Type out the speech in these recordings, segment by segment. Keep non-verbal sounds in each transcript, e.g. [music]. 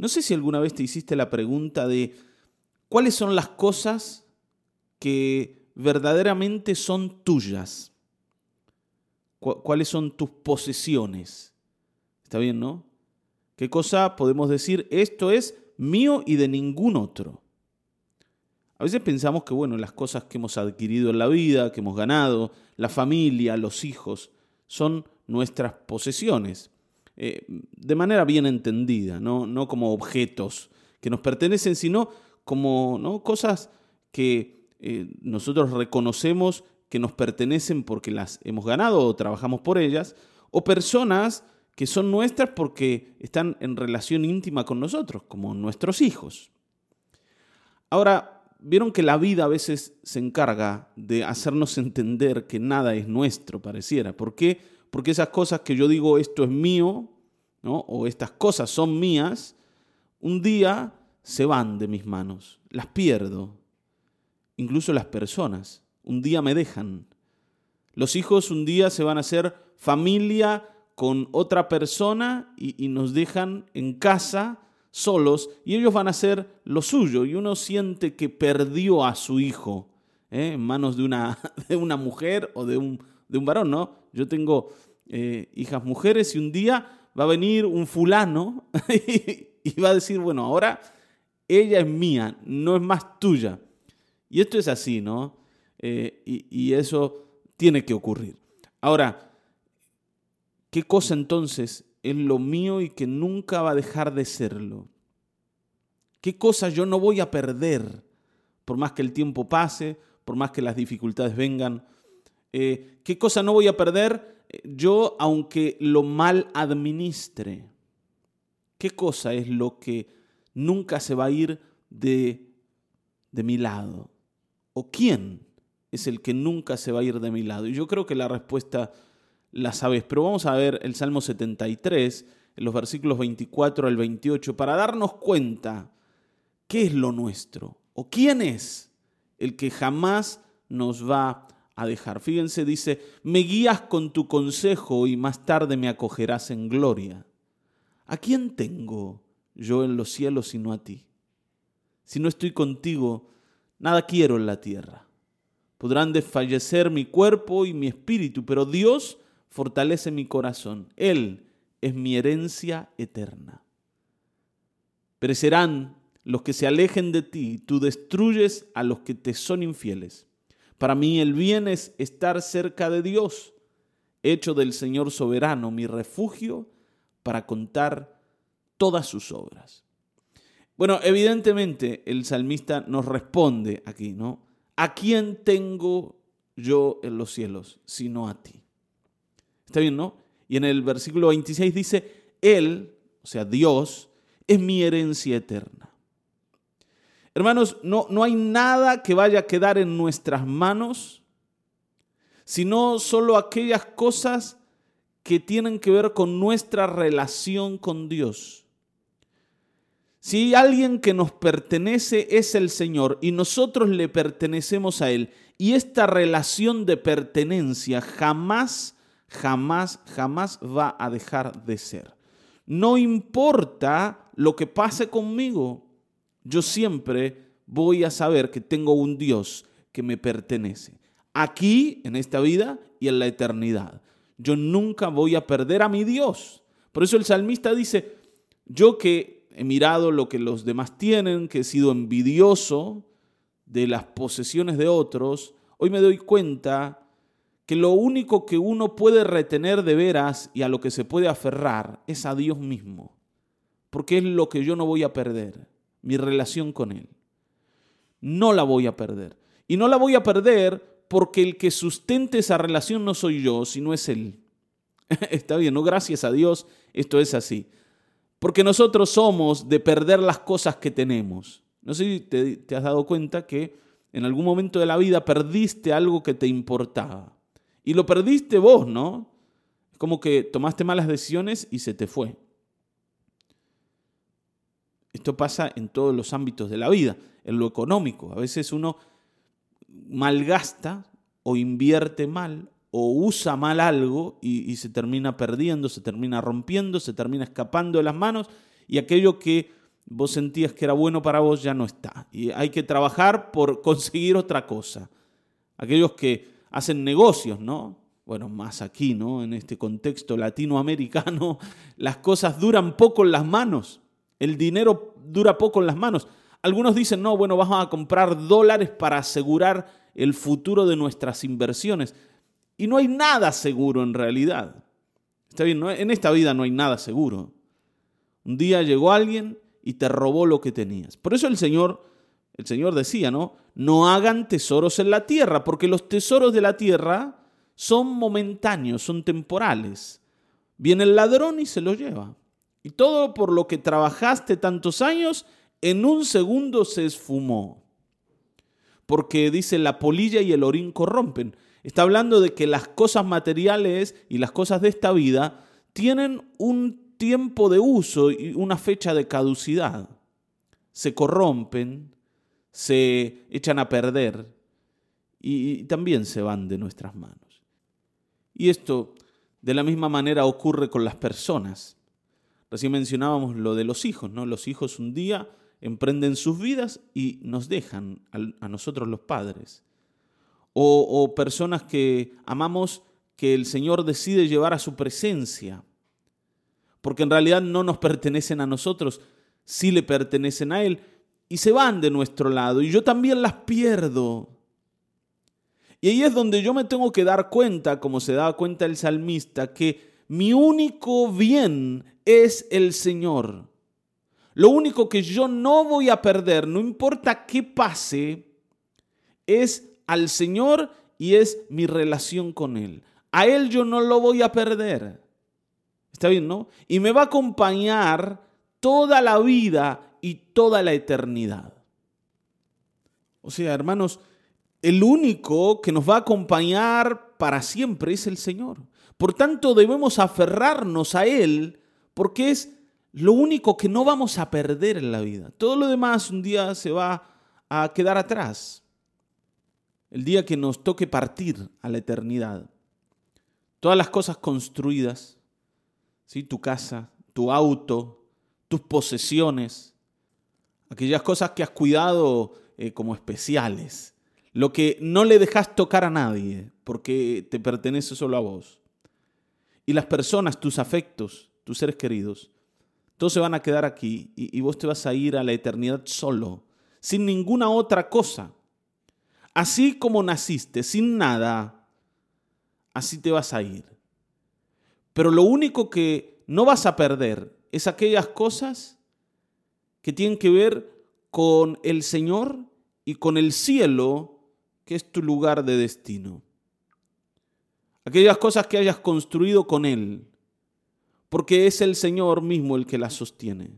No sé si alguna vez te hiciste la pregunta de cuáles son las cosas que verdaderamente son tuyas. ¿Cuáles son tus posesiones? ¿Está bien, no? ¿Qué cosa podemos decir? Esto es mío y de ningún otro. A veces pensamos que, bueno, las cosas que hemos adquirido en la vida, que hemos ganado, la familia, los hijos, son nuestras posesiones, eh, de manera bien entendida, ¿no? no como objetos que nos pertenecen, sino como ¿no? cosas que eh, nosotros reconocemos que nos pertenecen porque las hemos ganado o trabajamos por ellas, o personas que son nuestras porque están en relación íntima con nosotros, como nuestros hijos. Ahora, Vieron que la vida a veces se encarga de hacernos [laughs] entender que nada es nuestro, pareciera. ¿Por qué? Porque esas cosas que yo digo, esto es mío, ¿no? o estas cosas son mías, un día se van de mis manos, las pierdo. Incluso las personas, un día me dejan. Los hijos un día se van a hacer familia con otra persona y, nos dejan en casa solos y ellos van a hacer lo suyo y uno siente que perdió a su hijo ¿eh? en manos de una, [laughs] de una mujer o de un, de un varón, ¿no? Yo tengo eh, hijas mujeres y un día va a venir un fulano [laughs] y va a decir, bueno, ahora ella es mía, no es más tuya. Y esto es así, ¿no? Eh, y, eso tiene que ocurrir. Ahora, ¿qué cosa entonces es lo mío y que nunca va a dejar de serlo. ¿Qué cosa yo no voy a perder por más que el tiempo pase, por más que las dificultades vengan? Eh, ¿Qué cosa no voy a perder yo aunque lo mal administre? ¿Qué cosa es lo que nunca se va a ir de, de mi lado? ¿O quién es el que nunca se va a ir de mi lado? Y yo creo que la respuesta la sabes, pero vamos a ver el Salmo 73, en los versículos 24 al 28, para darnos cuenta qué es lo nuestro o quién es el que jamás nos va a dejar. Fíjense, dice, me guías con tu consejo y más tarde me acogerás en gloria. ¿A quién tengo yo en los cielos sino a ti? Si no estoy contigo, nada quiero en la tierra. Podrán desfallecer mi cuerpo y mi espíritu, pero Dios fortalece mi corazón. Él es mi herencia eterna. Perecerán los que se alejen de ti, tú destruyes a los que te son infieles. Para mí el bien es estar cerca de Dios, hecho del Señor soberano mi refugio para contar todas sus obras. Bueno, evidentemente el salmista nos responde aquí, ¿no? ¿A quién tengo yo en los cielos sino a ti? Está bien, ¿no? Y en el versículo 26 dice, Él, o sea, Dios, es mi herencia eterna. Hermanos, no, no hay nada que vaya a quedar en nuestras manos, sino solo aquellas cosas que tienen que ver con nuestra relación con Dios. Si alguien que nos pertenece es el Señor y nosotros le pertenecemos a Él, y esta relación de pertenencia jamás jamás, jamás va a dejar de ser. No importa lo que pase conmigo, yo siempre voy a saber que tengo un Dios que me pertenece. Aquí, en esta vida y en la eternidad. Yo nunca voy a perder a mi Dios. Por eso el salmista dice, yo que he mirado lo que los demás tienen, que he sido envidioso de las posesiones de otros, hoy me doy cuenta que lo único que uno puede retener de veras y a lo que se puede aferrar es a Dios mismo, porque es lo que yo no voy a perder, mi relación con Él. No la voy a perder. Y no la voy a perder porque el que sustente esa relación no soy yo, sino es Él. [laughs] Está bien, no gracias a Dios, esto es así. Porque nosotros somos de perder las cosas que tenemos. No sé si te, te has dado cuenta que en algún momento de la vida perdiste algo que te importaba. Y lo perdiste vos, ¿no? Como que tomaste malas decisiones y se te fue. Esto pasa en todos los ámbitos de la vida, en lo económico. A veces uno malgasta o invierte mal o usa mal algo y, se termina perdiendo, se termina rompiendo, se termina escapando de las manos y aquello que vos sentías que era bueno para vos, ya no está. Y hay que trabajar por [laughs] conseguir otra cosa. Aquellos que hacen negocios, ¿no? Bueno, más aquí, ¿no? En este contexto latinoamericano, [laughs] las cosas duran poco en las manos. El dinero dura poco en las manos. Algunos dicen, no, bueno, vamos a comprar dólares para asegurar el futuro de nuestras inversiones. Y no hay nada seguro en realidad. Está bien, en esta vida no hay nada seguro. Un día llegó alguien y te robó lo que tenías. Por eso el Señor, el Señor decía, ¿no? No hagan tesoros en la tierra, porque los tesoros de la tierra son momentáneos, son temporales. Viene el ladrón y se lo lleva. Y todo por lo que trabajaste tantos años, en un segundo se esfumó. Porque dice, la polilla y el orín corrompen. Está hablando de que las cosas materiales y las cosas de esta vida tienen un tiempo de uso y una fecha de caducidad. Se corrompen, se echan a perder y también se van de nuestras manos. Y esto de la misma manera ocurre con las personas. Recién mencionábamos lo de los hijos, ¿no? Los hijos un día emprenden sus vidas y nos dejan a nosotros los padres. O, o personas que amamos que el Señor decide llevar a su presencia porque en realidad no nos pertenecen a nosotros, sí le pertenecen a Él, y se van de nuestro lado, y yo también las pierdo. Y ahí es donde yo me tengo que dar cuenta, como se da cuenta el salmista, que mi único bien es el Señor. Lo único que yo no voy a perder, no importa qué pase, es al Señor y es mi relación con Él. A Él yo no lo voy a perder. Está bien, ¿no? Y me va a acompañar toda la vida y toda la eternidad. O sea, hermanos, el único que nos va a acompañar para siempre es el Señor. Por tanto, debemos aferrarnos a Él porque es lo único que no vamos a perder en la vida. Todo lo demás un día se va a quedar atrás. El día que nos toque partir a la eternidad. Todas las cosas construidas, tu casa, tu auto, tus posesiones, aquellas cosas que has cuidado eh, como especiales, lo que no le dejas tocar a nadie porque te pertenece solo a vos. Y las personas, tus afectos, tus seres queridos, todos se van a quedar aquí y, y vos te vas a ir a la eternidad solo, sin ninguna otra cosa. Así como naciste, sin nada, así te vas a ir. Pero lo único que no vas a perder es aquellas cosas que tienen que ver con el Señor y con el cielo, que es tu lugar de destino. Aquellas cosas que hayas construido con Él, porque es el Señor mismo el que las sostiene.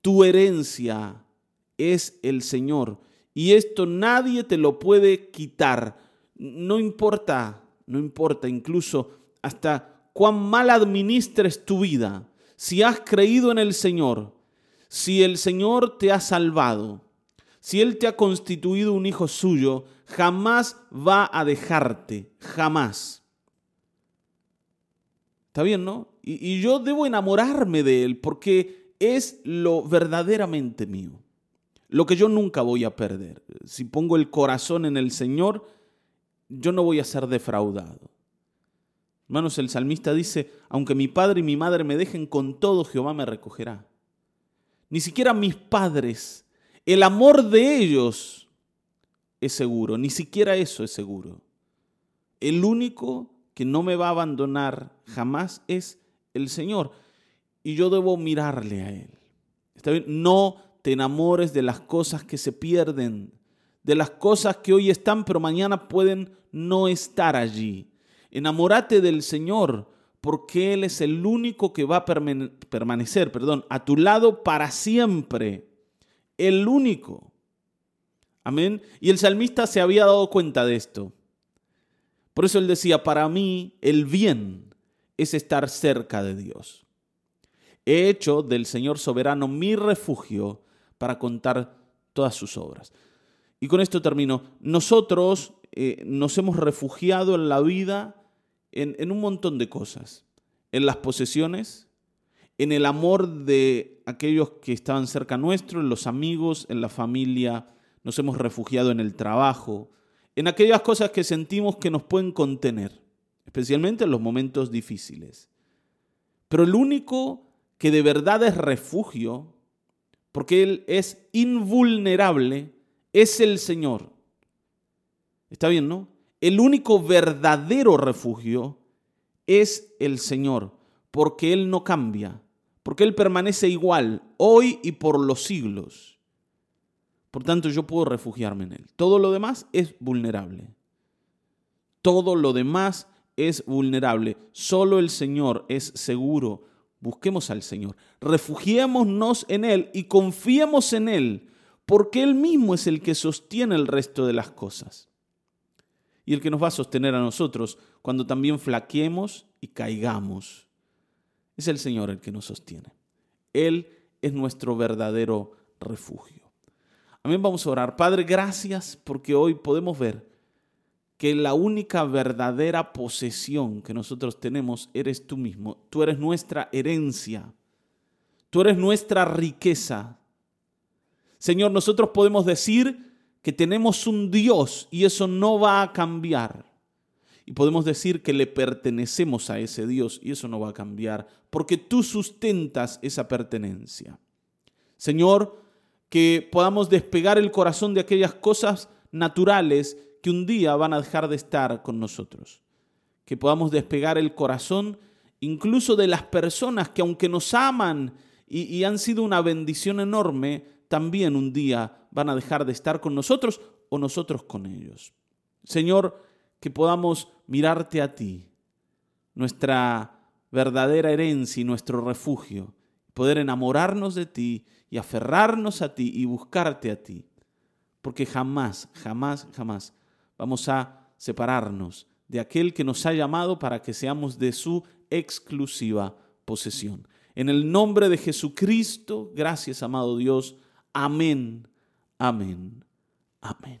Tu herencia es el Señor y esto nadie te lo puede quitar. No importa, no importa incluso hasta cuán mal administres tu vida, si has creído en el Señor, si el Señor te ha salvado, si Él te ha constituido un hijo suyo, jamás va a dejarte, jamás. ¿Está bien, no? Y, yo debo enamorarme de Él porque es lo verdaderamente mío, lo que yo nunca voy a perder. Si pongo el corazón en el Señor, yo no voy a ser defraudado. Hermanos, el salmista dice, aunque mi padre y mi madre me dejen con todo, Jehová me recogerá. Ni siquiera mis padres, el amor de ellos es seguro, ni siquiera eso es seguro. El único que no me va a abandonar jamás es el Señor. Y yo debo mirarle a Él. ¿Está bien? No te enamores de las cosas que se pierden, de las cosas que hoy están, pero mañana pueden no estar allí. Enamórate del Señor, porque Él es el único que va a permanecer, perdón, a tu lado para siempre. El único. Amén. Y el salmista se había dado cuenta de esto. Por eso él decía, para mí el bien es estar cerca de Dios. He hecho del Señor soberano mi refugio para contar todas sus obras. Y con esto termino. Nosotros eh, nos hemos refugiado en la vida en, un montón de cosas, en las posesiones en el amor de aquellos que estaban cerca nuestro, en los amigos, en la familia, nos hemos refugiado en el trabajo, en aquellas cosas que sentimos que nos pueden contener, especialmente en los momentos difíciles. Pero el único que de verdad es refugio, porque Él es invulnerable, es el Señor. Está bien, ¿no? El único verdadero refugio es el Señor, porque Él no cambia, porque Él permanece igual hoy y por los siglos. Por tanto, yo puedo refugiarme en Él. Todo lo demás es vulnerable. Todo lo demás es vulnerable. Solo el Señor es seguro. Busquemos al Señor. Refugiémonos en Él y confiemos en Él, porque Él mismo es el que sostiene el resto de las cosas. Y el que nos va a sostener a nosotros cuando también flaqueemos y caigamos. Es el Señor el que nos sostiene. Él es nuestro verdadero refugio. Amén, vamos a orar. Padre, gracias porque hoy podemos ver que la única verdadera posesión que nosotros tenemos eres tú mismo. Tú eres nuestra herencia. Tú eres nuestra riqueza. Señor, nosotros podemos decir que tenemos un Dios y eso no va a cambiar. Y podemos decir que le pertenecemos a ese Dios y eso no va a cambiar porque tú sustentas esa pertenencia. Señor, que podamos despegar el corazón de aquellas cosas naturales que un día van a dejar de estar con nosotros. Que podamos despegar el corazón incluso de las personas que aunque nos aman y, han sido una bendición enorme, también un día van a dejar de estar con nosotros o nosotros con ellos. Señor, que podamos mirarte a ti, nuestra verdadera herencia y nuestro refugio, poder enamorarnos de ti y aferrarnos a ti y buscarte a ti, porque jamás, jamás, jamás vamos a separarnos de aquel que nos ha llamado para que seamos de su exclusiva posesión. En el nombre de Jesucristo, gracias amado Dios, Amén, amén, amén.